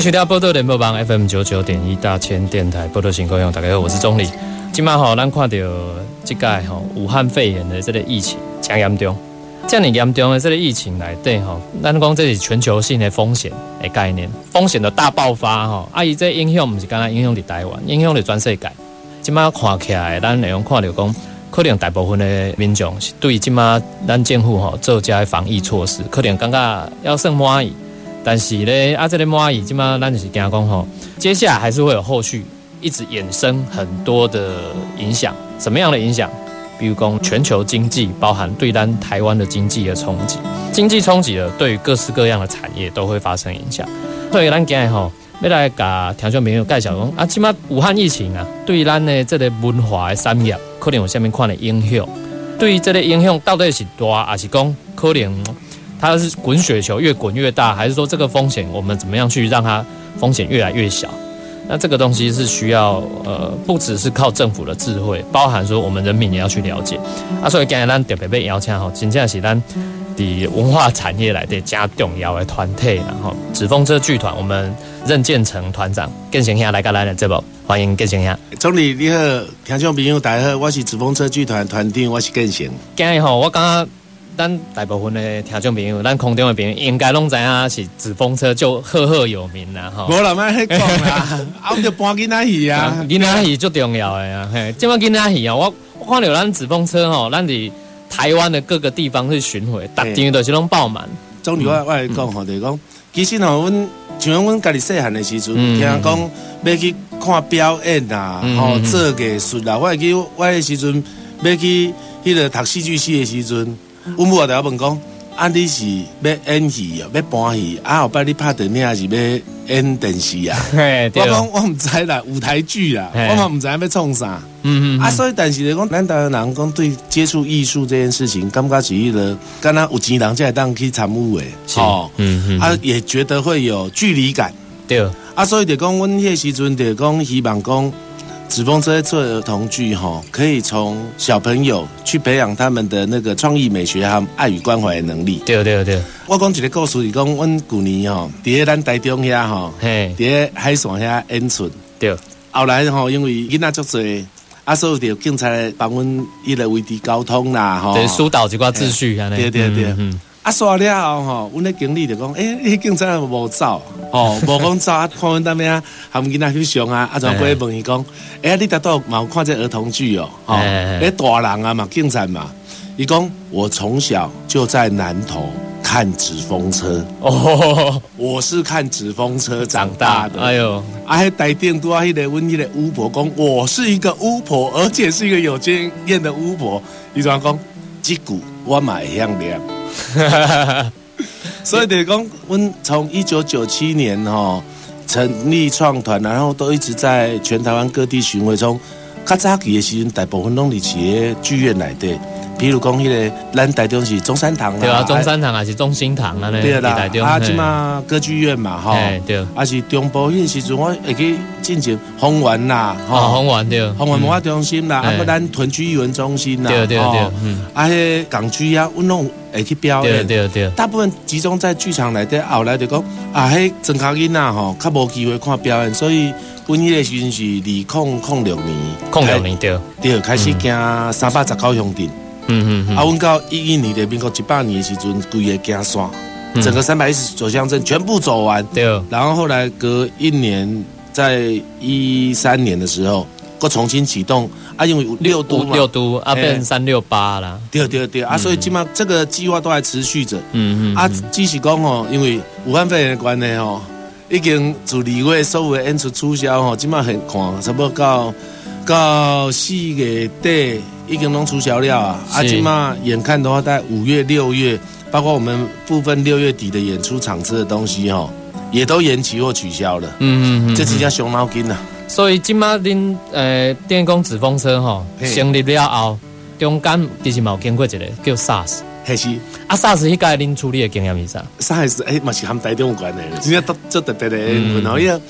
迎收听波多联播网 FM 九九点一大千电台波多新故乡，大家好，我是钟理。今晚吼，咱看到这届吼武汉肺炎的这个疫情真严重，这样严重的这个疫情来对吼，咱讲这是全球性的风险的概念，风险的大爆发吼，啊伊这影响不是刚刚影响伫台湾，影响伫全世界。今晚看起来，咱内容看到讲，可能大部分的民众是对今晚咱政府吼做这防疫措施，可能感觉要算满意。但是呢，啊，这个蚂蚁，起码咱就是惊讲吼，接下来还是会有后续，一直衍生很多的影响。什么样的影响？比如讲全球经济，包含对咱台湾的经济的冲击。经济冲击了，对于各式各样的产业都会发生影响。所以咱今日吼，要来甲听众朋友介绍讲，啊，起码武汉疫情啊，对咱的这个文化的产业，可能有下面款的影响。对于这个影响到底是大，还是讲可能？它是滚雪球，越滚越大，还是说这个风险我们怎么样去让它风险越来越小？那这个东西是需要呃，不只是靠政府的智慧，包含说我们人民也要去了解。啊，所以今日咱特别被邀请吼，真正是咱的文化产业来的加重要的团体，然后纸风车剧团，我们任建成团长更先生来跟咱的节目，欢迎更先生。总理你好，听众朋友大家好，我是纸风车剧团团长，我是更先。今日吼，我刚刚。咱大部分的听众朋友，咱空中的朋友应该拢知影是纸风车就赫赫有名啦，吼。无啦，莫迄讲啦，啊，就搬囡仔戏啊，囡仔戏最重要的啊，嘿，即摆囡仔戏啊，我我看到咱纸风车吼，咱伫台湾的各个地方去巡回，逐场都是拢爆满。总理，我我来讲吼，就是讲，其实吼，阮像阮家己细汉的时阵，听讲要去看表演啊，吼，做艺术啊，我会记我迄时阵要去迄个读戏剧系的时阵。阮母就要问讲，啊，你是要演戏啊，要搬戏啊？后摆你拍电影还是要演电视啊？我讲我唔知啦，舞台剧啦，我嘛毋知要创啥。嗯嗯。啊，所以但是嚟讲，咱台湾人讲对接触艺术这件事情，感觉是迄个，敢若有钱人才会当去参与诶。哦，嗯嗯。啊，也觉得会有距离感。对。啊，所以就讲，阮迄时阵就讲，希望讲。纸风车做儿童剧哈，可以从小朋友去培养他们的那个创意美学和爱与关怀的能力。对对对，我讲一个故事，是讲阮旧年吼，伫咱台中遐吼，伫咧海线遐演出。对，后来吼，因为囡仔足侪，啊，所以就警察帮阮伊个维持交通啦，吼，对，疏导一寡秩序安尼。对对对，嗯。啊，刷了后吼，阮咧经理就讲，诶，你警察无走，哦，无讲走，啊，看阮当面啊，含囡仔去上啊，啊，就过去问伊讲，诶，你达到有看这儿童剧哦，哦，诶，大人啊嘛，警察嘛，伊讲我从小就在南头看纸风车，哦，我是看纸风车长大的，哎呦，啊，迄台电拄啊，迄个阮迄个巫婆讲，我是一个巫婆，而且是一个有经验的巫婆，伊就讲，即句我嘛会晓念。所以得讲，阮从一九九七年哈成立创团，然后都一直在全台湾各地巡回中。较早期的时阵，大部分拢伫企业剧院内底。比如讲，迄个咱台中是中山堂对啊，中山堂还是中心堂啊？对啦，啊，即嘛歌剧院嘛，吼，对，啊是中部迄时阵，我会去进行红丸啦，哈，红丸对，红丸文化中心啦，啊，个咱屯区艺文中心啦，对对对，嗯，啊，迄港区啊，阮拢会去表演，对对对，大部分集中在剧场内底，后来就讲啊，迄曾卡囡仔吼，较无机会看表演，所以阮迄个时阵是二零零六年，零六年对，对，开始行三百十九乡镇。嗯嗯，啊，阮到一一年的民国一百年的时阵，规个行山，整个三百一十九乡镇全部走完。对。然后后来隔一年，在一三年的时候，搁重新启动。啊，因为六都六都啊，变三六八了。对对对，啊，所以起码这个计划都还持续着。嗯嗯。啊，只是讲哦，因为武汉肺炎的关系哦，已经自二月所有的演出取消哦，起码很看，差不多到到四月底。已经拢取消了啊！啊，今嘛眼看的话，在五月、六月包括我们部分六月底的演出场次的东西哦，也都延期或取消了。嗯嗯嗯，这真叫熊脑筋呐。所以今嘛恁呃电工纸风车吼成立了后，中间其实冇经过一个叫 SARS，还是啊 SARS 迄个恁处理的经验是啥？SARS 哎，嘛是含台中有关的，真正都做特别的。然后因为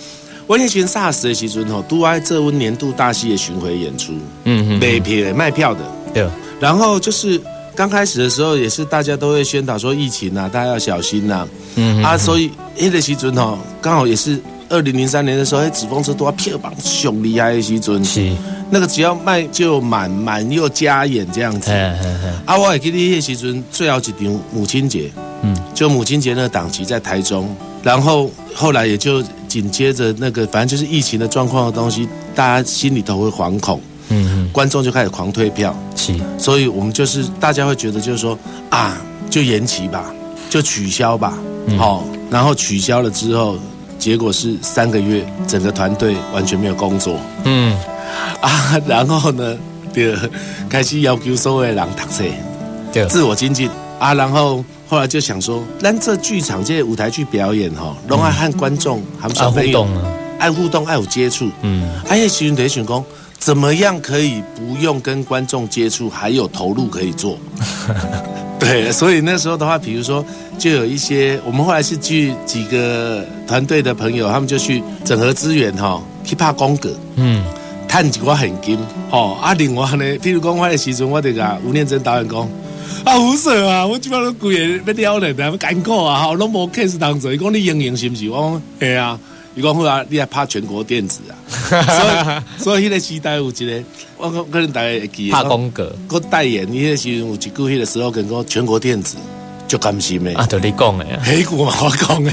我以前 SARS 的时阵吼，都爱做温年度大戏的巡回演出，嗯嗯，卖票卖票的，对。然后就是刚开始的时候，也是大家都会宣导说疫情啊，大家要小心呐。嗯啊，所以那个时阵吼，刚好也是二零零三年的时候，那纸风车都要票房凶厉害的时阵，是那个只要卖就满，满又加演这样子。啊，我也记得那时阵最后一场母亲节，嗯，就母亲节那个档期在台中，然后后来也就紧接着那个，反正就是疫情的状况的东西，大家心里头会惶恐。嗯，观众就开始狂退票，是，所以我们就是大家会觉得就是说啊，就延期吧，就取消吧，好，然后取消了之后，结果是三个月，整个团队完全没有工作，嗯，啊，然后呢，对，开始要求所有人读册，对，自我精进啊，然后后来就想说，咱这剧场这些舞台剧表演哈，拢爱和观众还小朋友爱互动，爱有接触，嗯，哎呀其实得选工。怎么样可以不用跟观众接触，还有投入可以做？对，所以那时候的话，比如说，就有一些我们后来是去几个团队的朋友，他们就去整合资源哈，去拍公格，嗯，探几块很金哦。啊，另外呢，譬如讲我的时阵，我这个吴念真导演讲，啊，胡说啊，我基本上贵要撩人，要艰苦啊，哈，拢无 case 当做，讲你营营是不是？我讲，系啊。伊讲好啊，你还拍全国电子啊？所以所以迄个时代有一个，我可能大家会记拍广告。我代言，迄个时有一句迄个时候跟讲全国电子就甘心的啊，就你讲的，黑股嘛我讲的，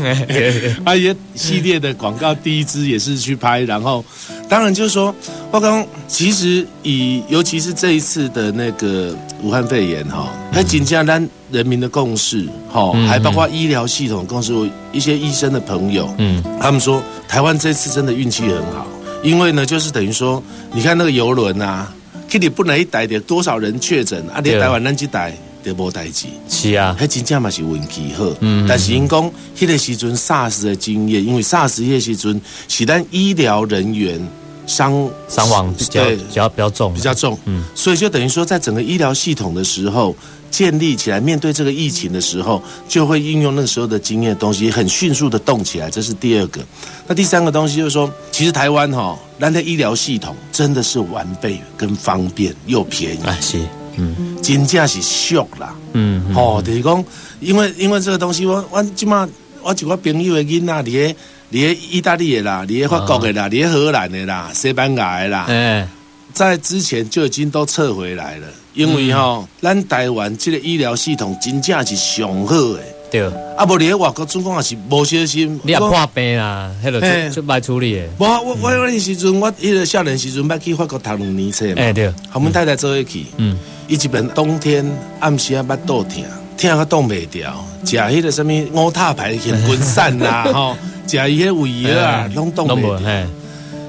啊一系列的广告第一支也是去拍，然后当然就是说，我刚其实以尤其是这一次的那个武汉肺炎哈，还紧加咱。人民的共识，哈，还包括医疗系统共识。一些医生的朋友，嗯，他们说台湾这次真的运气很好，因为呢，就是等于说，你看那个游轮啊，去你不能一逮的多少人确诊啊，你台湾那几逮都无代志，是啊，还真正嘛是运气好。嗯，但是因讲迄个时阵 SARS 的经验，因为 SARS 迄个时阵是咱医疗人员伤伤亡比较比较比较重，比较重，嗯，所以就等于说，在整个医疗系统的时候。建立起来，面对这个疫情的时候，就会应用那时候的经验的东西，很迅速的动起来。这是第二个。那第三个东西就是说，其实台湾哈，咱的医疗系统真的是完备、跟方便又便宜。啊，是，嗯，金价是俗啦，嗯，哦，就是讲，因为因为这个东西，我我即马我一个朋友的囡仔，伫咧伫咧意大利的啦，伫咧法国的啦，你喺荷兰的啦，西班牙的啦，哎，在之前就已经都撤回来了。因为吼，咱台湾这个医疗系统真正是上好的，对。啊，无你喺外国总共也是无小心，你也破病啦，迄个就就歹处理的。无，我我那时阵，我迄个少年时阵，捌去法国读两年册嘛。哎，对。和阮太太做一去，嗯，伊一边冬天暗时啊，捌肚疼，疼啊冻袂掉，食迄个什么乌塔牌乾坤散呐，吼，食伊迄胃药啊，拢冻袂掉。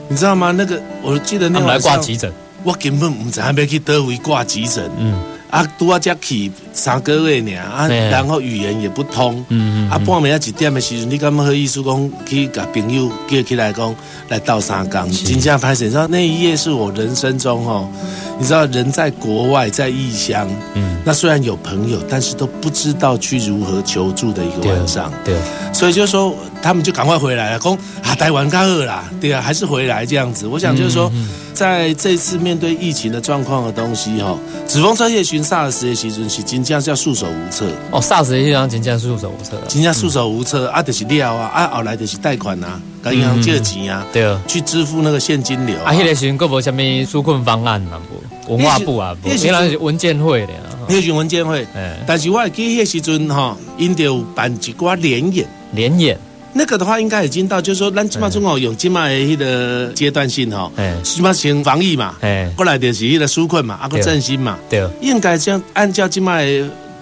你知道吗？那个我记得那来挂急诊。我根本唔知要去倒位挂急诊，啊，拄啊才去三个月尔，啊，然后语言也不通，啊，半暝啊一点的时阵，你敢好意思讲去甲朋友叫起来讲来倒三缸，真正拍你知道那一夜是我人生中哦，你知道人在国外在异乡，嗯，那虽然有朋友，但是都不知道去如何求助的一个晚上，对，所以就说他们就赶快回来了，讲啊台湾刚饿啦，对啊，还是回来这样子，我想就是说。在这次面对疫情的状况的东西哈，纸风车夜巡 SARS 的时阵是真正叫束手无策。哦，SARS 的时阵真正束手无策，真正束手无策啊，就是料啊，啊后来就是贷款啊，跟银行借钱啊，对。啊，去支付那个现金流啊，迄个时阵佫无虾米纾困方案嘛不，文化部啊，原来是文件会的啊，迄是文件会，但是我记迄时阵哈，因着办一挂联演，联演。那个的话，应该已经到，就是说，咱起码中哦，用起码的个阶段性哈，起码先防疫嘛，过来就是一个纾困嘛，啊个振兴嘛，对，应该这样按照起码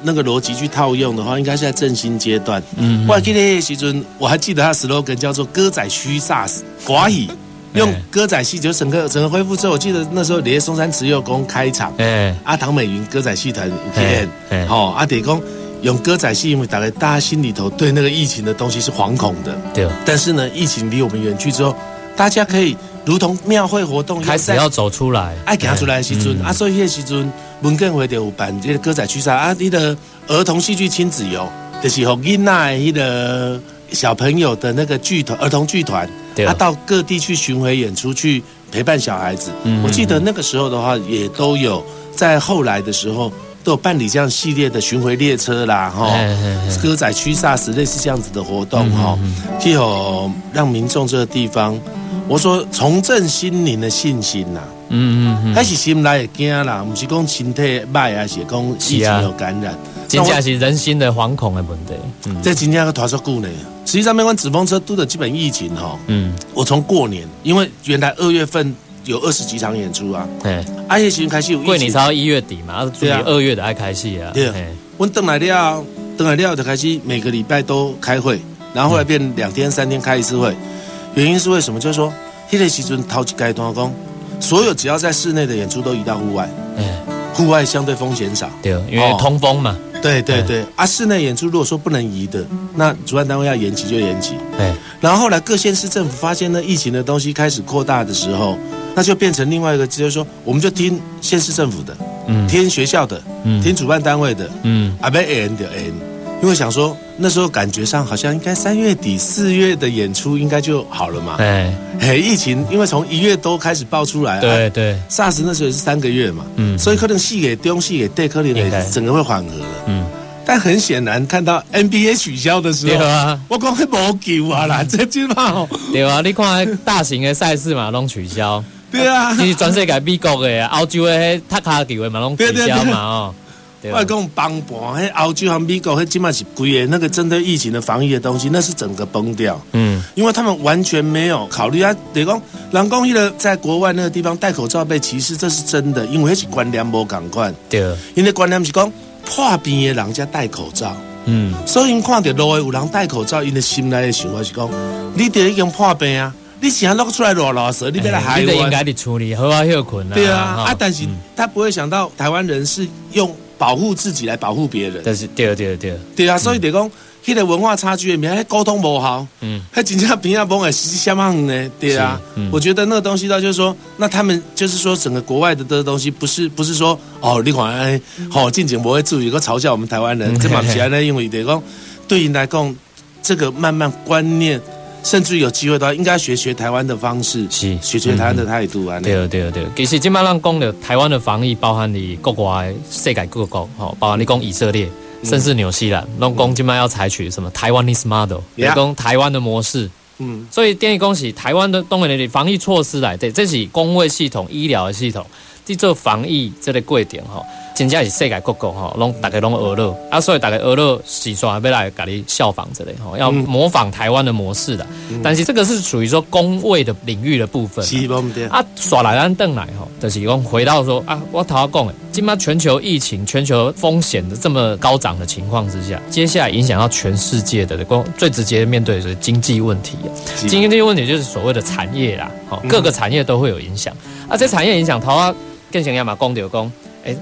那个逻辑去套用的话，应该是在振兴阶段。嗯，我还记得时阵，我还记得他 slogan 叫做“歌仔虚 SARS 寡语”，用歌仔戏就整个整个恢复之后，我记得那时候连松山慈幼宫开场，哎，阿唐美云歌仔戏团五天，好，阿铁公。用歌仔戏，因为大概大家心里头对那个疫情的东西是惶恐的。对。但是呢，疫情离我们远去之后，大家可以如同庙会活动，开始要走出来，爱行出来的时阵啊，所以那时阵文建会就有办这个歌仔曲赛啊，你的儿童戏剧亲子游，就是和囡仔那个小朋友的那个剧团儿童剧团，他到各地去巡回演出，去陪伴小孩子。我记得那个时候的话，也都有在后来的时候。都有办理这样系列的巡回列车啦，哈，歌仔驱煞时类似这样子的活动，哈，就有让民众这个地方，我说重振心灵的信心呐，嗯嗯嗯，还是心来会惊啦，不是讲身体败，还是讲疫情有感染，真正是人心的惶恐的问题。嗯。在今天个拖出久呢，实际上没关纸风车都的基本疫情哈，嗯，我从过年，因为原来二月份。有二十几场演出啊！对，而且其实开戏有过年超一月底嘛，对啊二月的爱开戏啊。对，我等来了，等来了就开始每个礼拜都开会，然后后来变两天三天开一次会。原因是为什么？就是说，迄个时阵头一阶段讲，所有只要在室内的演出都移到户外，户外相对风险少，对，因为通风嘛。对对对，啊，室内演出如果说不能移的，那主办单位要延期就延期。对，然后后来各县市政府发现呢，疫情的东西开始扩大的时候。那就变成另外一个，就是说，我们就听县市政府的，嗯，听学校的，嗯，听主办单位的，嗯，啊，不 N 的 N，因为想说那时候感觉上好像应该三月底四月的演出应该就好了嘛，哎，嘿，疫情因为从一月多开始爆出来，对对，SARS 那时候也是三个月嘛，嗯，所以可能戏给东戏给对，可能整个会缓和了，嗯，但很显然看到 NBA 取消的时候，对啊，我讲会无救啊啦，这句话，对啊，你看大型的赛事嘛，拢取消。对啊，其实全世界美国的、欧洲的迄踢卡球的嘛，拢取消嘛哦。我讲帮盘，迄欧洲和美国迄起码是贵的，那个针对疫情的防疫的东西，那是整个崩掉。嗯，因为他们完全没有考虑啊。等于讲，人讲迄个在国外那个地方戴口罩被歧视，这是真的，因为迄是观念无共款。对，因为观念是讲破病的人家戴口罩。嗯，所以因看到路的有人戴口罩，因的心内的想法是讲，你得已经破病啊。你想要弄出来罗老蛇，你被他害我。应该的处理，好啊，休困啊。对啊，啊，但是他不会想到台湾人是用保护自己来保护别人。但是，对啊，对啊，对啊。对啊，所以得讲，迄个文化差距里面，沟通不好，嗯，还真正平亚崩诶，是什么呢？对啊，我觉得那个东西呢，就是说，那他们就是说，整个国外的这个东西，不是不是说，哦，你看，哎，好，近景不会注意，个嘲笑我们台湾人，这嘛起来呢，因为得讲，对应来讲，这个慢慢观念。甚至有机会的话，应该学学台湾的方式，是学学台湾的态度啊。对对对，其实今麦让讲的台湾的防疫，包含你国外世界各国，吼，包含你讲以色列，甚至纽西兰，拢讲今麦要采取什么台湾 this model，讲台湾的模式。嗯，所以建议恭喜台湾的东北的防疫措施来，对，这是公卫系统、医疗的系统，去做防疫这个贵点哈。真正是世界各国吼，拢大家拢学乐啊，所以大家学乐是说要来甲你效仿之类吼，要模仿台湾的模式的。但是这个是属于说工位的领域的部分。啊，耍来咱邓来吼，就是讲回到说啊，我头要讲诶，今嘛全球疫情、全球风险的这么高涨的情况之下，接下来影响到全世界的，光最直接面对的是经济问题。经济问题就是所谓的产业啦，好，各个产业都会有影响。啊，这产业影响，头啊更想要嘛，讲就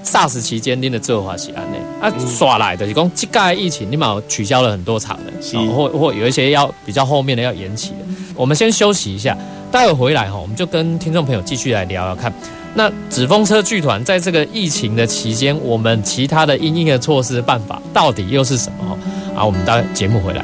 ，SARS 期间您的做法是安内啊，耍来的，是讲这届疫情，你嘛取消了很多场的，或或有一些要比较后面的要延期的。我们先休息一下，待会回来哈，我们就跟听众朋友继续来聊聊看。那纸风车剧团在这个疫情的期间，我们其他的应应的措施办法到底又是什么？哈，啊，我们待节目回来。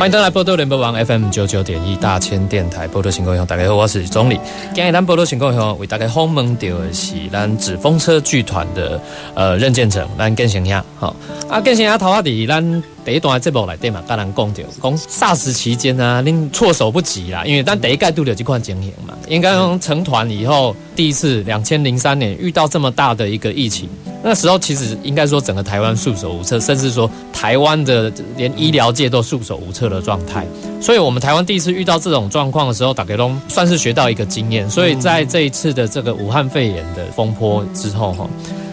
欢迎登来波多联播网 FM 九九点一大千电台波多情况大家好，我是钟理。今日咱波多情况为大家访问到的是咱纸风车剧团的呃任建成，咱建成兄，好啊，建成兄头下伫咱第一段节目来底嘛，跟咱讲到讲 SARS 期间啊，恁措手不及啦，因为咱第一届度了这款经验嘛，应该从成团以后第一次两千零三年遇到这么大的一个疫情。那时候其实应该说整个台湾束手无策，甚至说台湾的连医疗界都束手无策的状态。所以，我们台湾第一次遇到这种状况的时候，打给龙算是学到一个经验。所以在这一次的这个武汉肺炎的风波之后，哈，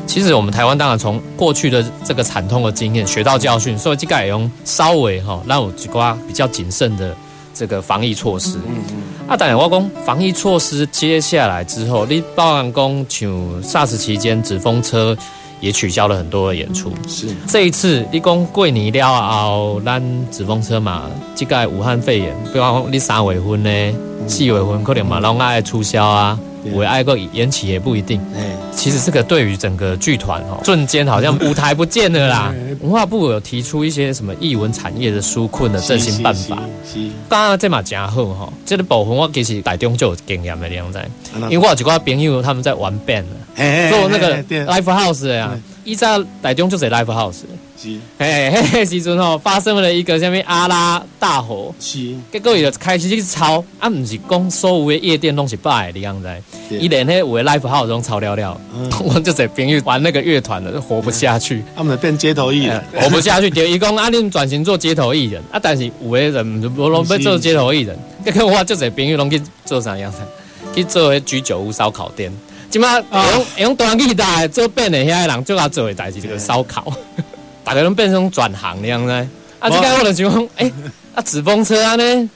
其实我们台湾当然从过去的这个惨痛的经验学到教训，所以这个也用稍微哈让我几瓜比较谨慎的这个防疫措施。嗯嗯。啊，当然我讲防疫措施接下来之后，你包含讲像 SARS 期间纸风车。也取消了很多的演出。是。这一次，你讲过年了后，咱纸风车嘛，即个武汉肺炎，比方讲你三月份呢，四月份可能嘛，拢爱促销啊，会爱个延期也不一定。其实这个对于整个剧团哦，瞬间好像舞台不见了啦。文化部有提出一些什么艺文产业的纾困的振兴办法。刚刚这嘛真好哈，这个部分我其实台中就有经验的样子，因为我有一个朋友他们在玩 band。做那个 live house 呀，依在台中就是 live house。是，嘿嘿，时阵吼发生了一个什么阿拉大火，是，结果伊就开始去抄，啊，唔是讲所有的夜店拢是摆的样子，伊连迄有的 live house 拢抄了了，我就在朋友玩那个乐团的，活不下去，他们变街头艺人，活不下去，就伊讲啊，恁转型做街头艺人，啊，但是有的人无拢要做街头艺人，结果我就在朋友拢去做啥样子，去做迄居酒屋烧烤店。即马用用短期大做变的遐人，最好做的代志就是烧烤，大家拢变成转行的样子。啊，即个我就想讲，诶，啊，纸风车啊呢，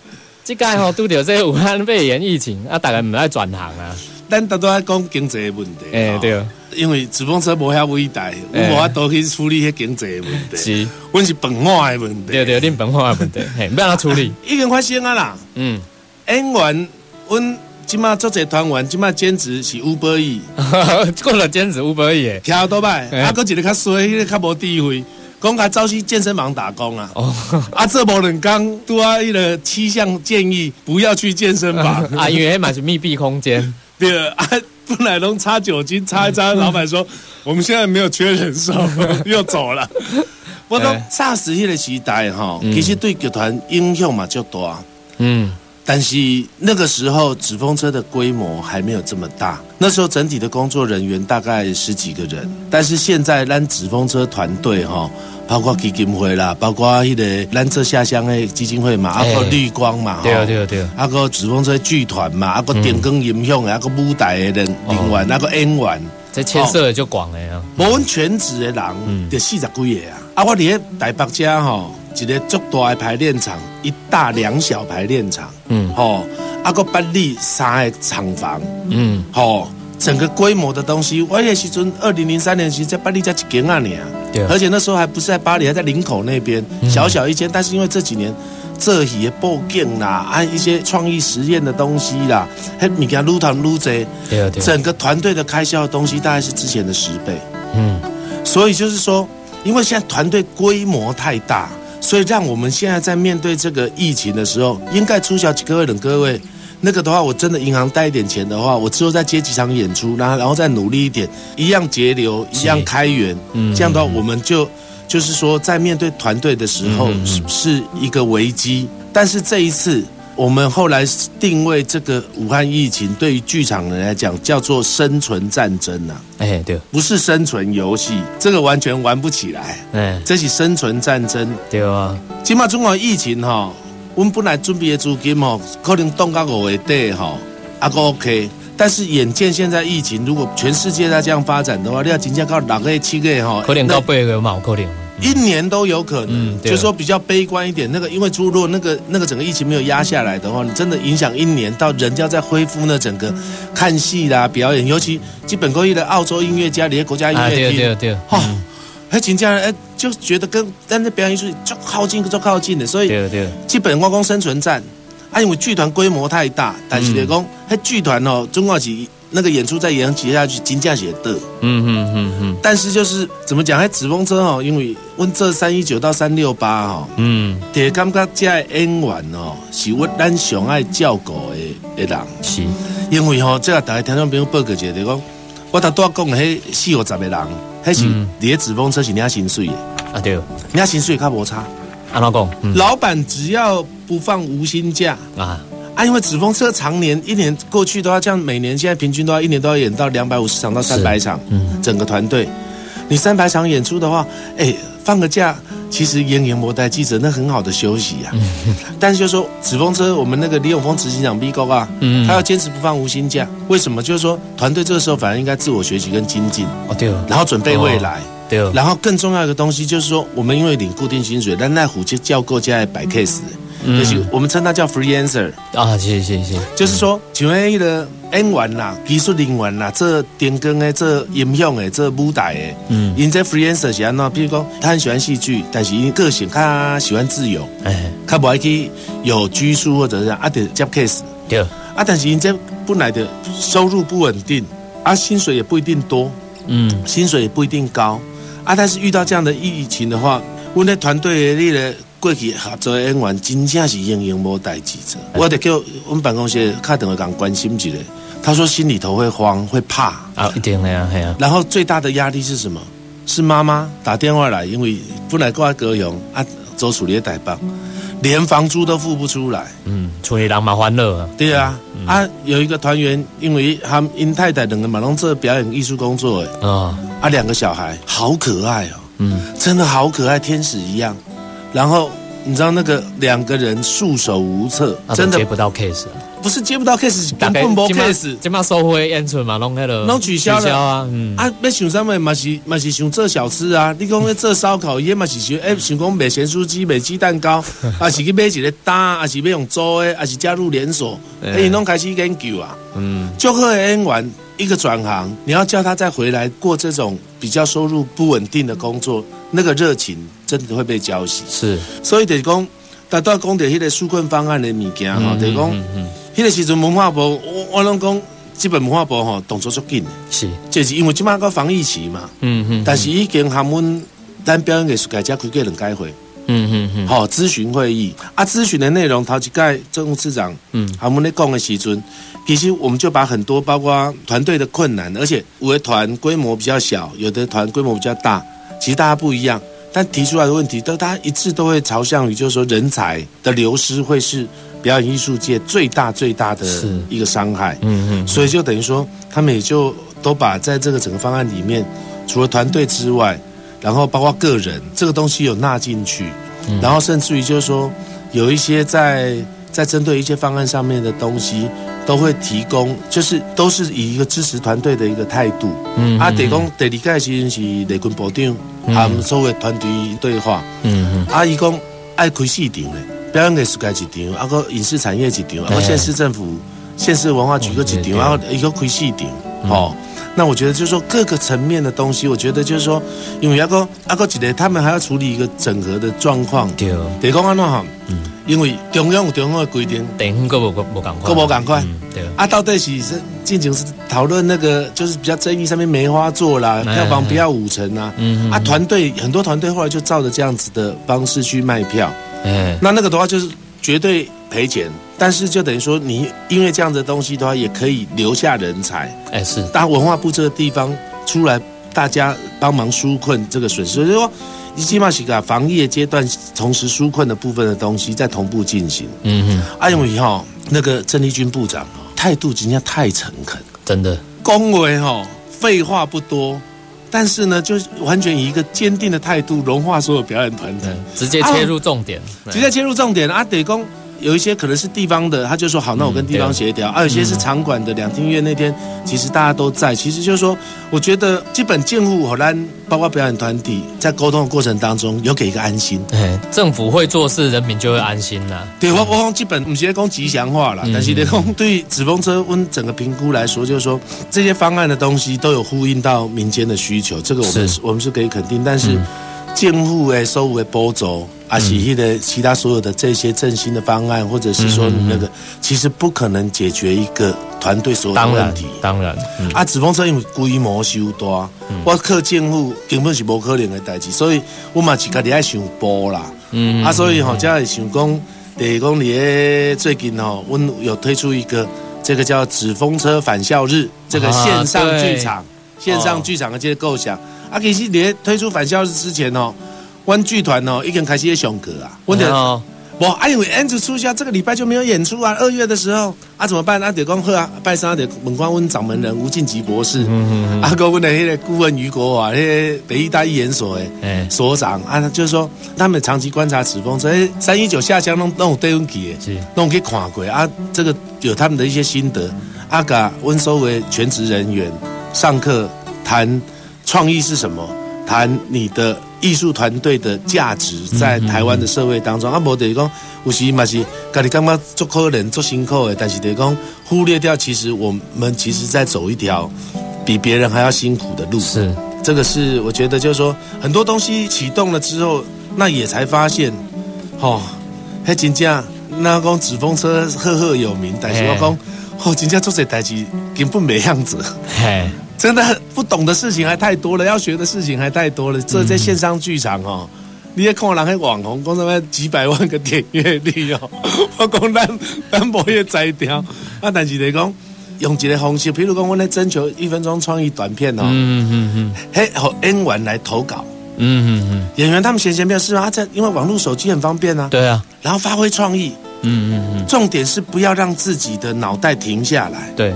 即个吼拄着这武汉肺炎疫情，啊，大家唔爱转行啊。咱大多爱讲经济的问题，诶，对。因为纸风车无遐伟大，我无法度去处理迄经济的问题。是，阮是本化的问题。对对，恁本化的问题，嘿，要安怎处理？已经发生啊啦。嗯，演员，阮。即马做者团员，即马兼职是五百亿，过了兼职五百亿，跳多摆，啊，搁一个较衰，迄个较无智慧，讲甲走去健身房打工啊，啊，这无两工拄啊，迄个七项建议不要去健身房。啊，因为嘛是密闭空间，对啊，本来拢擦酒精擦一擦，老板说我们现在没有缺人手，又走了。我讲霎时迄个时代哈，其实对剧团影响嘛较大，嗯。但是那个时候纸风车的规模还没有这么大，那时候整体的工作人员大概十几个人。但是现在咱纸风车团队哈，包括基金会啦，包括迄个蓝色下乡的基金会嘛，啊个绿光嘛，对啊对啊对啊，啊个纸风车剧团嘛，啊个电光音响的，啊个舞台的人人员，那个演员，这牵涉的就广了呀。我们全职的人就四十几个啊，啊我伫台北家吼。一个足大的排练场，一大两小排练场，嗯，吼，啊个八里三个厂房，嗯，吼，整个规模的东西，我也时阵二零零三年时在八里才一间啊年，对，而且那时候还不是在巴黎，还在林口那边，小小一间，但是因为这几年这些布景啦，啊一些创意实验的东西啦，还你给他撸糖撸贼，对对，整个团队的开销的东西大概是之前的十倍，嗯，所以就是说，因为现在团队规模太大。所以，让我们现在在面对这个疫情的时候，应该出小几各位等各位，那个的话，我真的银行贷一点钱的话，我之后再接几场演出，然后然后再努力一点，一样节流，一样开源，这样的话，我们就就是说，在面对团队的时候是是一个危机，但是这一次。我们后来定位这个武汉疫情，对于剧场人来讲叫做生存战争呐。哎，对，不是生存游戏，这个完全玩不起来。哎，这是生存战争。对啊，起码中国疫情哈，我们本来准备的资金哈，可能冻到五月底哈，啊个 OK。但是眼见现在疫情，如果全世界在这样发展的话，你要真正到六个月、七个月哈，可能到八个月嘛，可能。一年都有可能，就说比较悲观一点。那个，因为如果那个那个整个疫情没有压下来的话，你真的影响一年，到人家在恢复那整个看戏啦、表演，尤其基本工艺的澳洲音乐家、这些国家音乐厅，对对对，哈，还请假哎，就觉得跟但是表演艺术就靠近，就靠近的，所以对对，基本光光生存战，啊，因为剧团规模太大，但是来讲，那剧团哦，中国是那个演出再延期下去，金价也得。嗯嗯嗯嗯。但是就是怎么讲，还纸风车哦，因为问这三一九到三六八哦，嗯，也感觉这个演员哦，是我咱上爱照顾的的人，是，因为吼、这个大家听众朋友报告一下，就讲我头拄仔讲的迄四五十个人，迄是嗯。你的纸风车是领薪水的，啊对，领薪水较无差。安怎讲？嗯。老板只要不放无薪假啊，啊，因为纸风车常年一年过去都要这样，每年现在平均都要一年都要演到两百五十场到三百场，嗯。整个团队，你三百场演出的话，哎，放个假，其实炎炎魔带记者那很好的休息啊。但是就说纸风车，我们那个李永峰执行长 B 高啊，嗯他要坚持不放无薪假，为什么？就是说团队这个时候反而应该自我学习跟精进，哦对哦，然后准备未来。对，然后更重要一个东西就是说，我们因为领固定薪水，但奈虎就叫够加来摆 case，、就是我们称它叫 freelancer，啊，是是是，就是说，像迄个演员啦、技术人员啦、这电工的、这音响的、这舞台的，嗯。因这 freelancer 是安怎？比如讲，他很喜欢戏剧，但是因个性他喜欢自由，哎，他不爱去有拘束或者是啊得接 case 对，啊，但是因这本来的收入不稳定，啊，薪水也不一定多，嗯，薪水也不一定高啊。但是遇到这样的疫情的话，我那团队的那个过去合作的演员真正是营营无代志做。我得叫我们办公室打电话讲关心一下，他说心里头会慌会怕，啊，一定的呀，系啊，然后最大的压力是什么？是妈妈打电话来，因为本来挂高雄啊，走处理的代办，连房租都付不出来。嗯，村里人嘛欢乐啊，对啊，啊，有一个团员，因为他们因太太两个马龙这表演艺术工作，哎，啊，啊，两个小孩好可爱哦，嗯，真的好可爱，天使一样。然后你知道那个两个人束手无策，啊真的接不到 case 啊，不是接不到 case，根本没 case。今嘛收回演出嘛，弄那个拢取消了啊，嗯，啊，要想啥物嘛是嘛是想做小吃啊？你讲要做烧烤，伊嘛是想哎想讲卖咸酥鸡、卖鸡蛋糕，啊是去买一个单，啊是要用租的，啊是加入连锁，对哎，伊拢开始研究啊。嗯，就好的演员一个转行，你要叫他再回来过这种比较收入不稳定的工作，那个热情真的会被浇熄。是，所以得是讲，达到讲的迄个纾困方案的物件吼，就是讲，迄个时阵文化部，我我拢讲，基本文化部吼动作足紧。的，是，就是因为即摆个防疫期嘛，嗯嗯，但是已经含阮咱表演艺术界才开过两届会，嗯嗯嗯，好咨询会议。啊，咨询的内容陶吉盖政务次长，嗯。嗯，含阮咧讲的时阵，其实我们就把很多包括团队的困难，而且有的团规模比较小，有的团规模比较大，其实大家不一样，但提出来的问题都大家一致都会朝向于，就是说人才的流失会是表演艺术界最大最大的一个伤害。嗯嗯，所以就等于说，他们也就都把在这个整个方案里面，除了团队之外，然后包括个人这个东西有纳进去，然后甚至于就是说，有一些在在针对一些方案上面的东西，都会提供，就是都是以一个支持团队的一个态度。嗯啊，得讲第二届时阵是雷军部长，他们所谓团队对话。嗯嗯，啊，伊讲爱开四场嘞，表演艺术界一场，啊个影视产业一场，啊个县市政府、县市文化局个一场，然后一个开四场，哦。那我觉得就是说各个层面的东西，我觉得就是说，因为阿哥阿个一个，他们还要处理一个整合的状况。对，得讲安怎哈？因为中央有中央的规定，地方个无个无赶快，各无赶快。嗯对，啊，到底是是进行是讨论那个就是比较争议上面梅花座啦，哎票房不要五成啊。嗯嗯啊，团队很多团队后来就照着这样子的方式去卖票。哎，那那个的话就是绝对赔钱，但是就等于说你因为这样的东西的话，也可以留下人才。哎是，当文化部这个地方出来，大家帮忙纾困这个损失，就是说。你起码是个防疫的阶段，同时纾困的部分的东西在同步进行。嗯嗯，啊，因为哈那个郑丽君部长哦态度今天太诚恳，真的，恭维哈废话不多，但是呢，就是完全以一个坚定的态度融化所有表演团体。直接切入重点，直接切入重点啊，得公有一些可能是地方的，他就说好，那我跟地方协调；啊，有些是场馆的两厅院那天，其实大家都在。其实就是说，我觉得基本建户荷兰包括表演团体在沟通的过程当中，有给一个安心。哎，政府会做事，人民就会安心啦。对我我讲基本不是在讲吉祥话啦，但是在讲 对纸风车温整个评估来说，就是说这些方案的东西都有呼应到民间的需求，这个我们是我们是可以肯定，但是。政府的所有的补助，还是迄个其他所有的这些振兴的方案，或者是说你那个，其实不可能解决一个团队所有的问题。当然，嗯。啊，纸风车因为规模修大，我靠政府根本是无可能的代志，所以我嘛是家己爱想补啦。嗯啊，所以吼，才会想讲，第讲你的最近吼，阮有推出一个这个叫纸风车返校日，这个啊线上对剧场，线上剧场的这个构想。啊，其实你在推出返校日之前哦，阮剧团哦已经开始在上课啊，阮就哦。我啊，因为 N 子促销这个礼拜就没有演出啊，二月的时候。啊怎么办？啊，得讲好啊，拜三得问看阮掌门人吴敬吉博士，嗯嗯啊，跟阮的迄个顾问于国华，迄个北医大艺研所的哎所长。啊，就是说他们长期观察此风所以三一九下乡弄弄有对问题弄去看过。啊，这个有他们的一些心得，啊，嘎温收为全职人员上课谈创意是什么，谈你的艺术团队的价值在台湾的社会当中，啊，无就是讲有时嘛是家己感觉做可能做辛苦的，但是就是讲忽略掉，其实我们其实在走一条比别人还要辛苦的路。是。这个是我觉得就是说很多东西启动了之后，那也才发现，哦，迄真正那讲纸风车赫赫有名，但是我讲，哦，真正做这代志根本没样子。嘿。真的不懂的事情还太多了，要学的事情还太多了。这在线上剧场哦，你也看人迄网红讲什么几百万个点阅率哦，我讲咱咱无也摘掉啊，但是来讲用一个方式，譬如讲我咧征求一分钟创意短片哦，嗯嗯嗯。嘿，和演员来投稿，嗯嗯嗯，演员他们闲闲没有事啊，这因为网络手机很方便啊，对啊，然后发挥创意，嗯嗯嗯。重点是不要让自己的脑袋停下来，对，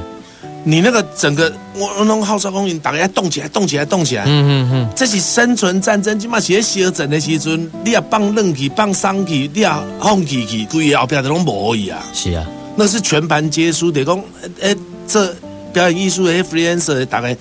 你那个整个我我弄号召公园，大家动起来，动起来，动起来。嗯嗯嗯。这是生存战争，起码是咧烧阵的时阵，你也放冷气、放桑气，你也放气气，规个后边都拢无去啊。是啊，那是全盘皆输，得讲，诶、这表演艺术的 freelancer 大概，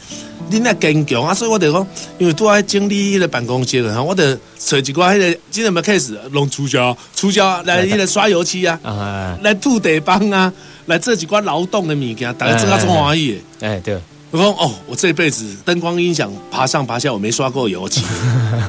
你那坚强啊，所以我得讲，因为拄在整理迄个办公室哈，我得找一寡迄个，今日要开始弄出胶，出胶来迄个刷油漆啊，啊来吐地帮啊，来做一寡劳动的物件，大家做到中欢喜的。哎对，我说哦，我这辈子灯光音响爬上爬下，我没刷过油漆。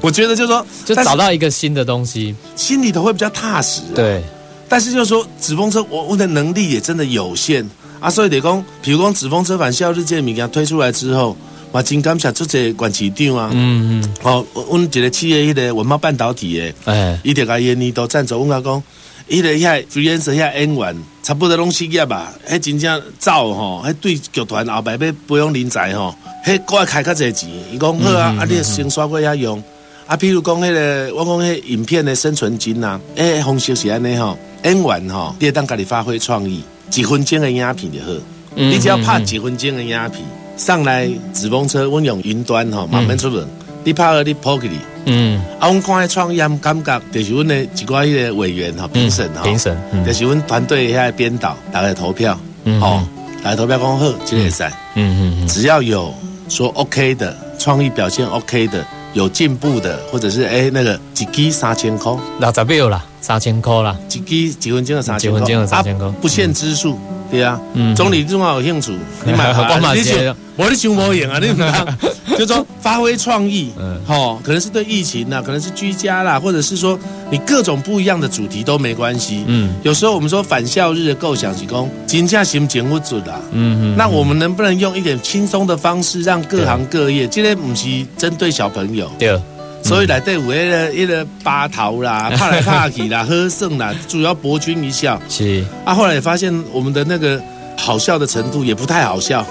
我觉得就是说，就找到一个新的东西，心里头会比较踏实、啊。，对，但是就是说，纸风车我我的能力也真的有限啊，所以得讲，比如讲纸风车返校日这个物件推出来之后，我真感谢这些管市长啊，嗯嗯，哦，阮一个企业迄个文茂半导体的，哎。伊就甲伊的年度赞助，阮甲讲，伊个遐 freelancer 遐演员，差不多拢失业吧，迄真正走吼，迄对剧团后摆要培养人才吼，迄搁爱开较济钱，伊讲好啊，啊你先刷过遐用。啊，譬如讲迄、个，我讲迄影片的生存金呐、诶、方式是安尼吼，演员吼，你会当家己发挥创意，一分钟的影片就好，嗯你只要拍一分钟的影片，上来纸风车，阮用云端吼，慢慢出门，你拍了你抛给你。嗯，啊，阮看迄创意，俺感觉就是阮的一寡迄个委员吼评审吼，评审，嗯。就是阮团队遐编导，大家投票，嗯吼，大家投票讲好，这个会赛，嗯嗯只要有说 OK 的创意表现 OK 的，有进步的，或者是哎那个一支三千块，嗯，六十秒啦，三千块啦，一支几分钟的三千块，几分钟的3000块啊不限支数，对啊，嗯。总理如果有兴趣，你买我嘛你是想，我你想无用啊，你唔当，就说发挥创意，嗯。哦，可能是对疫情啦，可能是居家啦，或者是说你各种不一样的主题都没关系。嗯。有时候我们说返校日的构想是讲，金价行节不准啦。嗯嗯，那我们能不能用一点轻松的方式，让各行各业，今天不是针对小朋友，对，所以来对有迄个一个八头啦，怕来怕去啦，喝剩啦，主要博君一笑。是，啊，后来也发现我们的那个好笑的程度也不太好笑，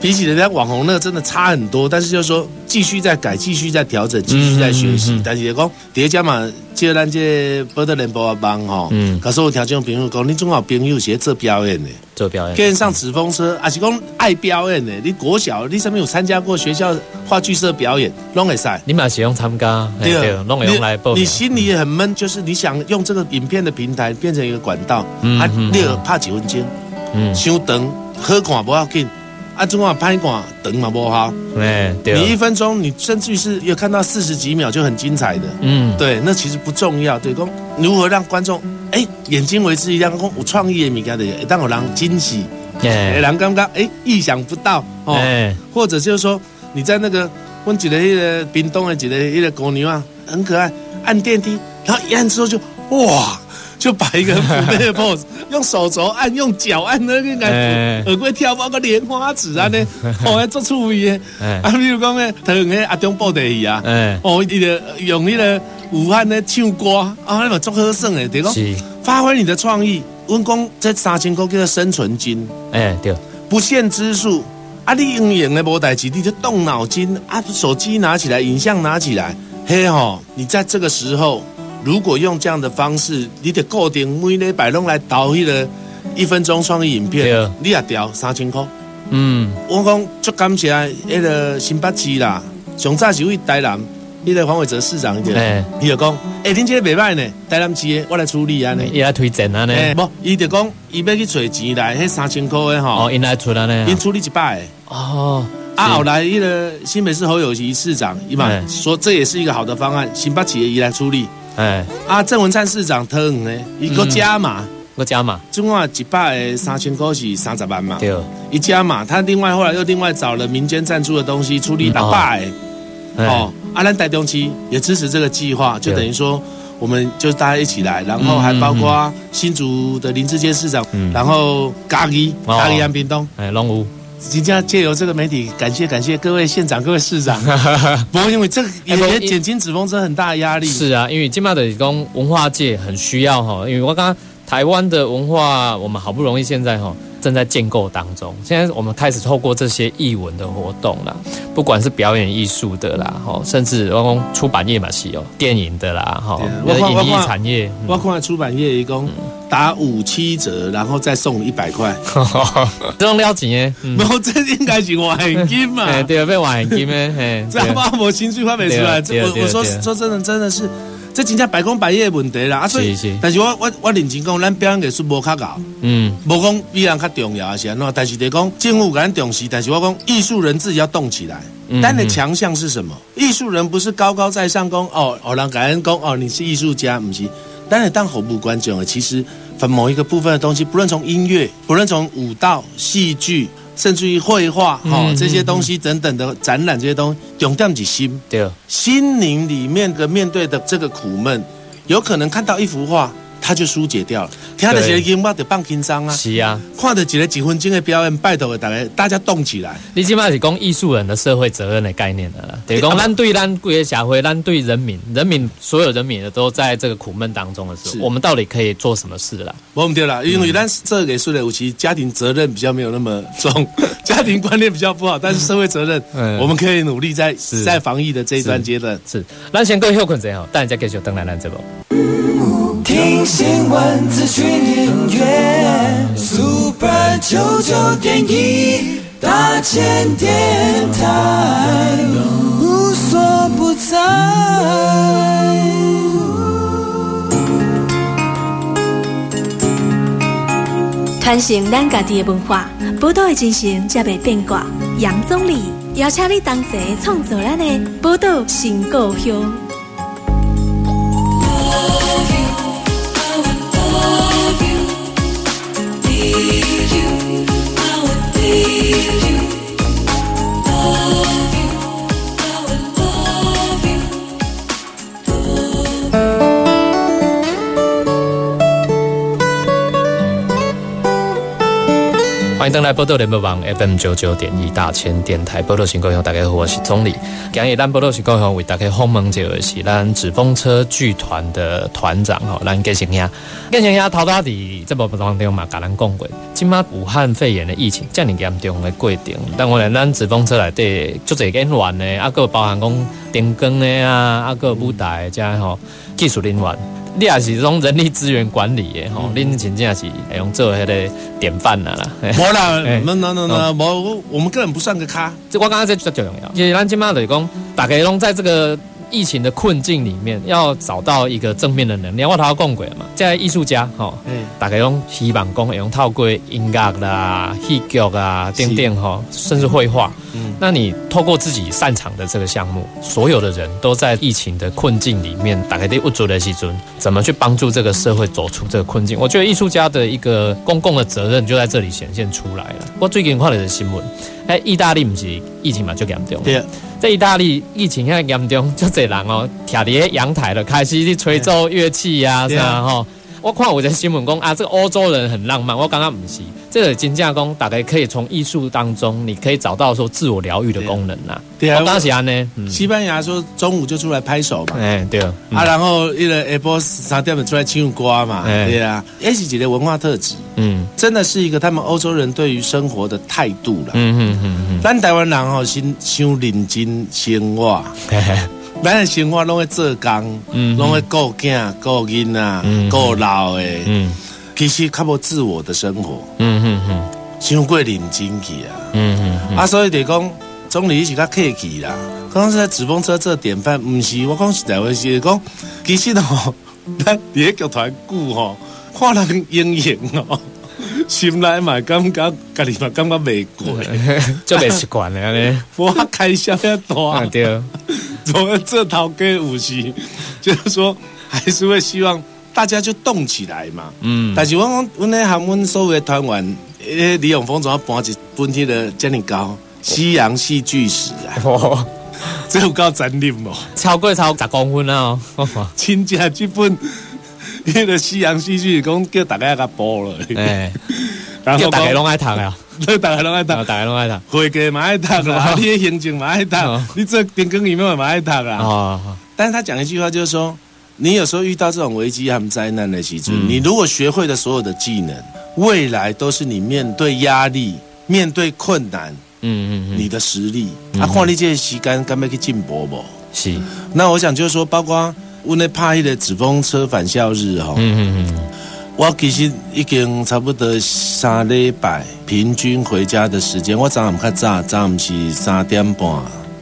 比起人家网红那个真的差很多。但是就是说继续在改，继续在调整，继续在学习。嗯嗯嗯但是也讲，第一家嘛，借咱这波特联播帮吼，嗯可是我听这种朋友讲，你总好朋友是在做表演的，做表演，跟上纸风车，还是讲爱表演的。你国小你上面有参加过学校话剧社表演，拢会赛。你嘛是用参加，对，弄会用来报你你，心里也很闷，就是你想用这个影片的平台变成一个管道，啊，嗯嗯你有拍几分钟，嗯，伤长好看不要紧，啊，中啊歹看长嘛不好。哎对，你一分钟，你甚至于是有看到四十几秒就很精彩的，嗯对，那其实不重要。对，讲如何让观众哎眼睛为之一亮，讲有创意的物件的，会当有人惊喜，哎人刚刚哎意想不到哦。哎或者就是说你在那个问一个迄个冰冻的一个迄个姑娘啊，很可爱，按电梯，然后一按之后就哇。就摆一个妩媚的 pose，用手肘按，用脚按那个来，耳龟跳包个莲花指啊呢，哦，要做出位的。啊，比如讲呢，台湾个阿中布袋戏啊，哦，伊个用迄个武汉的唱歌啊，那么做和声的，对讲发挥你的创意。阮讲这三千块叫做生存金，哎，对，不限之数。啊，你用用的无代志，你就动脑筋啊，手机拿起来，影像拿起来，嘿吼，你在这个时候。如果用这样的方式，你得固定每礼拜拢来导迄个一分钟创意影片，你也调三千块。嗯，我讲足感谢迄个新北市啦，上早是位台南，迄个黄伟哲市长伊就讲，哎，恁这个袂歹呢，台南市的我来处理安尼，伊来推荐安尼，不，伊就讲，伊要去揣钱来，迄三千块的吼，哦，因来出安尼，因处理一摆，哦，啊，后来迄个新北市侯友谊市长伊嘛说，这也是一个好的方案，新北市的伊来处理。哎，啊，郑文灿市长特呢，一个加码，个加码，总共一百三千块是三十万嘛，对，一加码，他另外后来又另外找了民间赞助的东西，出力六百，哦，阿兰带东西也支持这个计划，就等于说，我们就大家一起来，然后还包括新竹的林志坚市长，然后咖喱咖喱安平东，哎，龙武。今天借由这个媒体，感谢感谢各位县长、各位市长。不过因为这个也减轻紫峰车很大的压力。是啊，因为金马的工文化界很需要哈，因为我刚刚台湾的文化，我们好不容易现在哈。正在建构当中。现在我们开始透过这些艺文的活动啦，不管是表演艺术的啦，哈，甚至包括出版业嘛是有电影的啦，哈，影艺产业，包括出版业一共打五七折，然后再送一百块，这种了解，没有，这应该是现金嘛？对啊，被现金咩？这样把我情绪发不出来。我我说说真的，真的是。这真正百工百业的问题啦，啊，所以，但是我我我认真讲，咱表演艺术无较高，嗯，无讲比人较重要是安怎？但是得讲政府敢重视，但是我讲艺术人自己要动起来。但你的强项是什么？艺术人不是高高在上讲哦，哦，让感恩讲哦，你是艺术家，不是？但是当服务观众，其实分某一个部分的东西，不论从音乐，不论从舞蹈、戏剧。甚至于绘画哈这些东西等等的展览这些东西，重点是心，对，心灵里面的面对的这个苦闷，有可能看到一幅画。他就疏解掉了，听到几个音乐就放轻松啊，是啊，看到几个几分钟的表演，拜托大家大家动起来。你起码是讲艺术人的社会责任的概念的啦，对，讲咱对咱贵个社会，咱对人民，人民所有人民的都在这个苦闷当中的时候，我们到底可以做什么事啦？我们对了，因为咱这给说的，其实家庭责任比较没有那么重，家庭观念比较不好，但是社会责任，我们可以努力在在防疫的这一段阶段。是，咱先各休困者吼，大家继续等来咱这部。听新闻、资讯、音乐，Super 九九点一大千电台，无所不在。传承咱家己的文化，报道的进行才袂变卦。杨总理邀请你同齐创作咱的报道新故乡。you. 欢迎登来波多联播网 FM 九九点一大千电台波多新故乡，大家好，我是钟理。今日咱波多新故乡为大家访问这位是咱纸风车剧团的团长吼，咱建成兄，建成兄头大伫这部当中嘛，甲咱讲过，今麦武汉肺炎的疫情这么严重的过程，但我咱纸风车内底足侪演员的，啊个包含讲灯光的啊，啊个舞台加吼技术人员。你也是种人力资源管理的吼，恁真正是用做迄个典范啦啦。无啦，那那那那无，我们根本不算个咖。这我刚刚在最重要，因为咱今麦就是讲，大家拢在这个。疫情的困境里面，要找到一个正面的能量。我头讲过嘛，在艺术家哈，大家用希望讲用透过音乐啦、戏剧啊、电电哈，甚至绘画。嗯，那你透过自己擅长的这个项目，所有的人都在疫情的困境里面，大概得不足的时阵，怎么去帮助这个社会走出这个困境？我觉得艺术家的一个公共的责任就在这里显现出来了。我最近看了的新闻。哎，意大利不是疫情嘛就严重。对，在意大利疫情现在严重，就侪人哦，徛伫阳台了，开始去吹奏乐器啊吼。我看我在新闻讲啊，这个欧洲人很浪漫。我刚刚不是，这个金价工大概可以从艺术当中，你可以找到说自我疗愈的功能呐。对啊，当时安呢，西班牙说中午就出来拍手嘛。哎，对啊。啊，然后一个 Apple 三点出来唱歌嘛。对啊，也是几个文化特质。嗯，真的是一个他们欧洲人对于生活的态度了。嗯嗯嗯嗯。咱台湾人哦，先先认真生活。咱的生活拢会做工，拢会顾囝、顾囡仔、顾老的，其实较无自我的生活，嗯嗯嗯，伤过认真去啊，嗯嗯，啊，所以得讲总理是较客气啦。刚刚在纸风车做典范，唔是我讲实在话是讲，其实吼，咱第一剧团久吼，看人英雄哦，心内嘛感觉，家己嘛感觉未过，就未习惯了咧，我开销要大，对。我这套给武器，就是说还是会希望大家就动起来嘛。嗯，但是我我，我那韩文所有的团员，诶，李永峰总要搬一本天的这么高《西洋戏剧史》啊，这有够真念哦，超过超十公分啊！亲家这本迄个《西洋戏剧》讲叫大家甲播了，哎，叫大家拢爱读啊。你 大家拢爱读，大家拢爱读，会计嘛爱读啦，你的行政嘛爱读，你做电工里面嘛爱读啦。哦，但是他讲一句话，就是说，你有时候遇到这种危机和灾难的时候，你如果学会的所有的技能，未来都是你面对压力、面对困难，嗯嗯，你的实力。啊，看你这时间敢要去进步不？是。那我想就是说，包括我那拍的纸风车返校日哈。嗯嗯嗯。我其实已经差不多三礼拜平均回家的时间，我早上较早，早上是三点半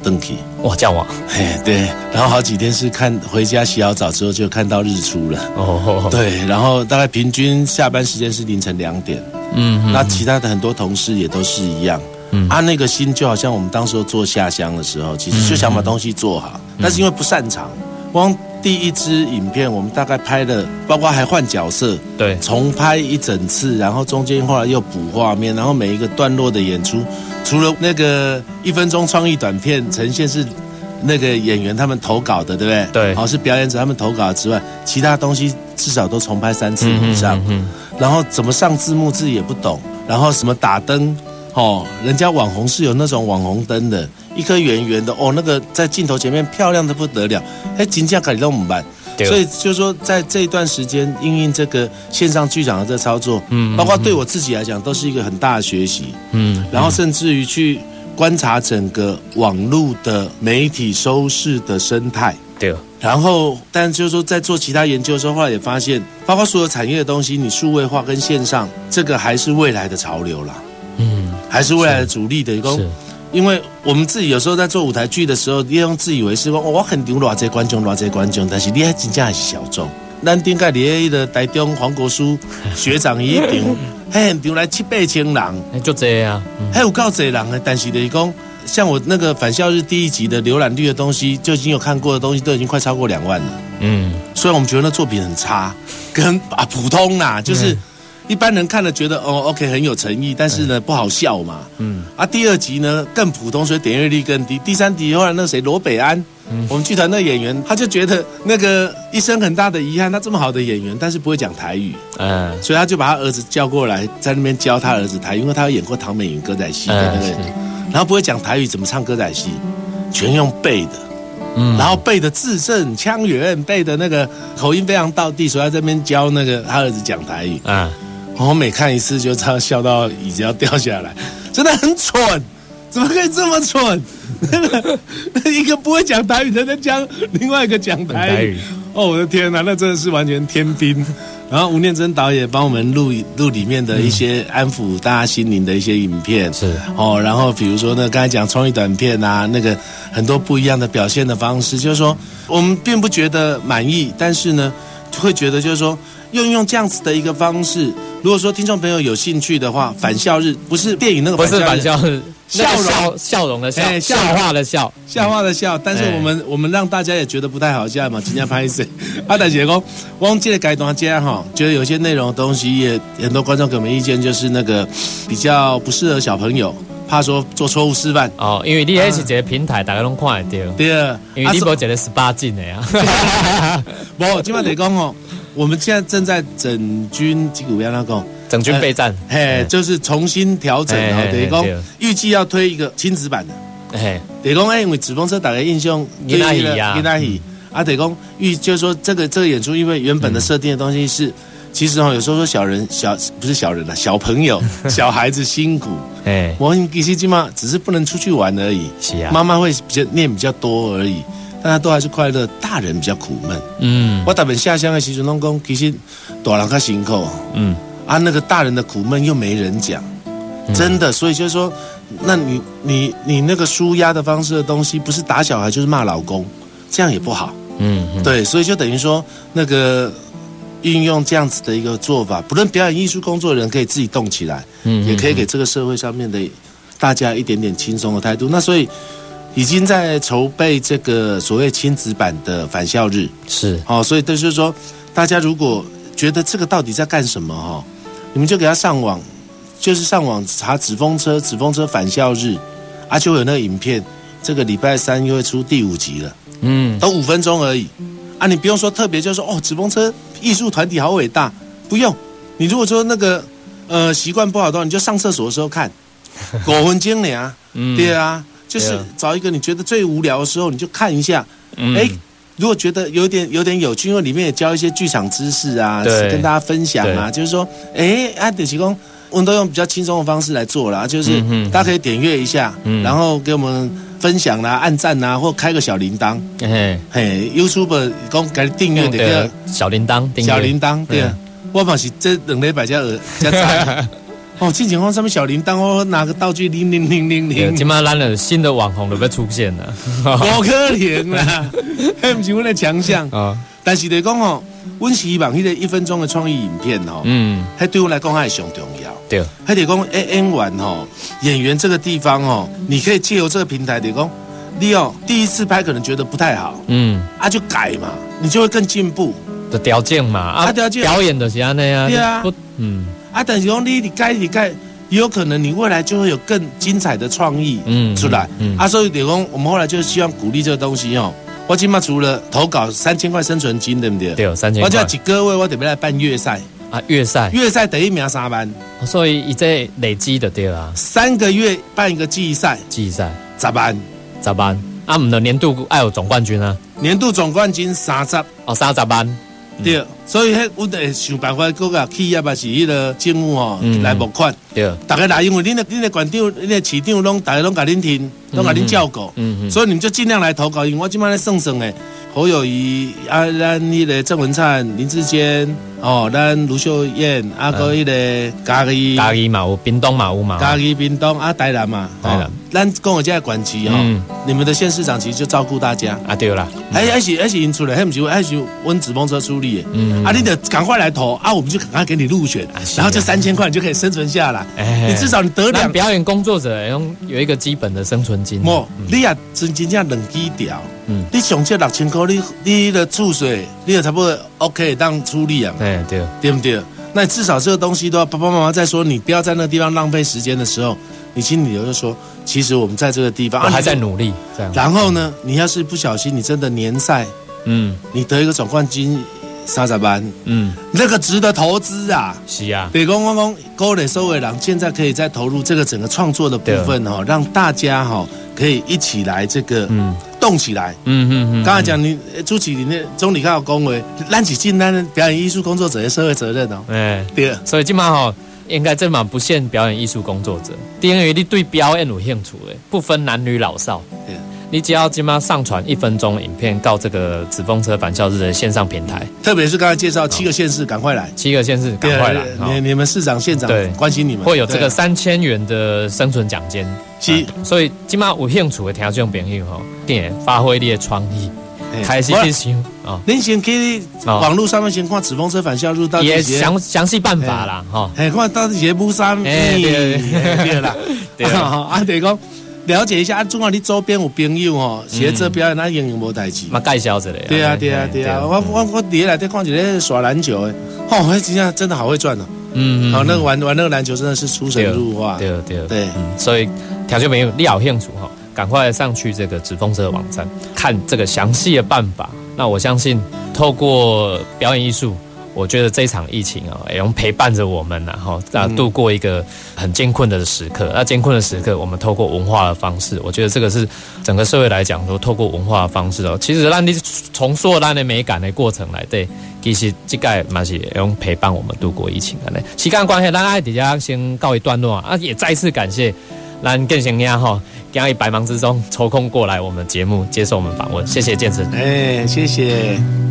登去。哇，这样哇！嘿，对，然后好几天是看回家洗好澡之后就看到日出了。哦，对，然后大概平均下班时间是凌晨两点。嗯，那其他的很多同事也都是一样。嗯，啊，那个心就好像我们当时做下乡的时候，其实就想把东西做好，但是因为不擅长，光。第一支影片，我们大概拍了，包括还换角色，对，重拍一整次，然后中间后来又补画面，然后每一个段落的演出，除了那个一分钟创意短片呈现是那个演员他们投稿的，对不对？对，好是表演者他们投稿之外，其他东西至少都重拍三次以上。嗯，然后怎么上字幕自己也不懂，然后什么打灯，哦，人家网红是有那种网红灯的。一颗圆圆的哦，那个在镜头前面漂亮的不得了，哎，金价改到我们班，所以就是说在这一段时间，因应这个线上剧场的这操作，嗯，包括对我自己来讲，都是一个很大的学习，嗯，然后甚至于去观察整个网络的媒体收视的生态，对，然后但就是说在做其他研究的时候，后来也发现，包括所有产业的东西，你数位化跟线上，这个还是未来的潮流啦，嗯，还是未来的主力的一个。因为我们自己有时候在做舞台剧的时候，利用自以为是说，我很牛，偌济观众，偌济观众，但是你还真正还是小众。咱顶个你的台中黄国书学长一场，还很牛来七八千人，就这样，还有够济人的。但是就是讲，像我那个返校日第一集的浏览率的东西，就已经有看过的东西，都已经快超过两万了。嗯，虽然我们觉得那作品很差，跟啊普通啦，就是。一般人看了觉得哦，OK 很有诚意，但是呢不好笑嘛。嗯。啊，第二集呢更普通，所以点阅率更低。第三集后来那谁罗北安，我们剧团那演员，他就觉得那个一生很大的遗憾，他这么好的演员，但是不会讲台语。嗯。所以他就把他儿子叫过来，在那边教他儿子台，因为他演过唐美云歌仔戏的那个，然后不会讲台语，怎么唱歌仔戏，全用背的。嗯。然后背的字正腔圆，背的那个口音非常到地，所以他这边教那个他儿子讲台语。啊。我每看一次就差笑到椅子要掉下来，真的很蠢，怎么可以这么蠢？一个不会讲台语的在讲另外一个讲台语，哦，我的天哪，那真的是完全天兵。然后吴念真导演帮我们录录里面的一些安抚大家心灵的一些影片，是哦。然后比如说呢，刚才讲创意短片啊，那个很多不一样的表现的方式，就是说我们并不觉得满意，但是呢，会觉得就是说。用用这样子的一个方式，如果说听众朋友有兴趣的话，返校日不是电影那个，不是返校日，笑容笑容的笑，笑话的笑，笑话的笑。但是我们我们让大家也觉得不太好笑嘛，今天拍谁？阿大姐讲，忘记了改段接哈，觉得有些内容东西也很多观众给我们意见，就是那个比较不适合小朋友。怕说做错误示范。哦，因为你迄是一个平台，大家拢看得到。对啊，因为你无一个十八禁的啊。无，今晚得讲哦，我们现在正在整军几股要那个，整军备战，嘿，就是重新调整哦，等于讲预计要推一个亲子版的。哎，得讲哎，因为纸风车打开印象，跟那戏啊，跟那戏。啊，得讲预就是说这个这个演出，因为原本的设定的东西是。其实哦，有时候说小人小不是小人了，小朋友、小孩子辛苦。哎，我其实今嘛只是不能出去玩而已。是啊，妈妈会比较念比较多而已，大家都还是快乐。大人比较苦闷。嗯，我打本下乡的时候，拢讲其实大人较辛苦。嗯，啊，那个大人的苦闷又没人讲，真的。所以就是说，那你你你那个舒压的方式的东西，不是打小孩就是骂老公，这样也不好。嗯，对，所以就等于说那个。运用这样子的一个做法，不论表演艺术工作人可以自己动起来，嗯，也可以给这个社会上面的大家一点点轻松的态度。那所以已经在筹备这个所谓亲子版的返校日，是。哦，所以就是说，大家如果觉得这个到底在干什么哈，你们就给他上网，就是上网查纸风车，纸风车返校日，啊，就有那个影片，这个礼拜三又会出第五集了，嗯，都五分钟而已。啊，你不用说特别，就说哦，纸风车艺术团体好伟大，不用。你如果说那个呃习惯不好的话，你就上厕所的时候看，狗魂精灵啊，对啊，就是找一个你觉得最无聊的时候，你就看一下。哎，如果觉得有点有点有趣，因为里面也教一些剧场知识啊，跟大家分享啊，就是说，哎，啊，得提供。我们都用比较轻松的方式来做啦，就是大家可以点阅一下，然后给我们分享啦、按赞啦，或开个小铃铛。嘿，嘿，YouTube 讲给订阅的个小铃铛，小铃铛对啊。我嘛是这两礼拜才耳才在。哦，进前方上面小铃铛？哦，拿个道具铃铃铃铃铃。今晚来了新的网红都要出现了，好可怜啊！还不是我的强项。啊。但是得讲哦，温希望迄个一分钟的创意影片哦，嗯，还对我来讲还是上重要。对，还得讲 A N 玩哦，演员这个地方哦，你可以借由这个平台得讲，你哦第一次拍可能觉得不太好，嗯，啊就改嘛，你就会更进步。的条件嘛，啊条件表演的是安那样，对啊，嗯，啊但是讲你你改你改，也有可能你未来就会有更精彩的创意嗯出来，嗯，啊所以得讲我们后来就希望鼓励这个东西哦，我起码除了投稿三千块生存金对不对？对，三千块，我叫几个位我准备来办月赛。啊，月赛，月赛第一名三班，所以一这累积的对啦。三个月办一个季赛，季赛。咋办咋办。啊，我们的年度爱有总冠军啊，年度总冠军三十，哦，三十班。对，所以迄我得想办法，各个企业也是迄个政府哦来募款。对，大家来，因为恁的恁的馆长、恁的市长拢大家拢甲恁听，拢甲恁照顾，所以你们就尽量来投稿。因为我今摆咧算算诶。侯友谊啊，咱迄个郑文灿、林志坚哦，咱卢秀燕啊，个迄个嘉义、嘉义嘛有，屏东嘛有嘛，嘉义、屏东啊，台南嘛，台南。咱讲我家管旗哈，你们的县市长其实就照顾大家啊，对啦。还还是还是因出来，还不是还是温子风车出力，嗯，啊，你得赶快来投啊，我们就赶快给你入选，然后这三千块你就可以生存下来，你至少你得两。表演工作者用有一个基本的生存金。莫，你也真真正两基调。嗯，你上这六千块，你你的注水，你也差不多 OK 当出力啊。哎，对，对不对？那至少这个东西都要爸爸妈妈在说，你不要在那个地方浪费时间的时候，你心里就说，其实我们在这个地方，我还在努力。这样。然后呢，你要是不小心，你真的联赛，嗯，你得一个总冠军，三十万，嗯，那个值得投资啊。是啊。北公公公高磊收尾郎现在可以再投入这个整个创作的部分哦，让大家哈可以一起来这个，嗯。动起来，嗯嗯嗯。刚才讲你朱启林的总理看恭维，揽起进担表演艺术工作者的社会责任哦。哎，对。所以今晚哈，应该这嘛不限表演艺术工作者，等于你对表演有兴趣的，不分男女老少。对。你只要今晚上传一分钟影片到这个纸风车返校日的线上平台，特别是刚才介绍七个县市，赶快来。七个县市，赶快来。你你们市长县长对关心你们，会有这个三千元的生存奖金。七，所以今晚有兴趣的听众朋友吼，点发挥你的创意，开始去想啊。您先去网络上面先看纸风车返校日到也详详细办法啦哈。哎，看到节目上面对啦，对 啊，啊得讲了解一下啊，中华你周边有朋友哦，学这表演那营营无代志，嘛介绍一下。对啊对啊对啊，我我我底下来在看一个耍篮球的，哦，真正真的好会转哦。嗯，好，那个玩玩那个篮球真的是出神入化，对对对，所以条件没有你好兴趣哈，赶快上去这个纸风车网站看这个详细的办法。那我相信透过表演艺术。我觉得这场疫情啊，也用陪伴着我们，然后啊度过一个很艰困的时刻。那艰困的时刻，我们透过文化的方式，我觉得这个是整个社会来讲，说透过文化的方式哦，其实让你重塑咱的美感的过程来对，其实这个嘛是用陪伴我们度过疫情的呢。时间关系，咱爱底下先告一段落啊，也再次感谢咱更新呀哈，在百忙之中抽空过来我们节目接受我们访问，谢谢建成，哎，谢谢。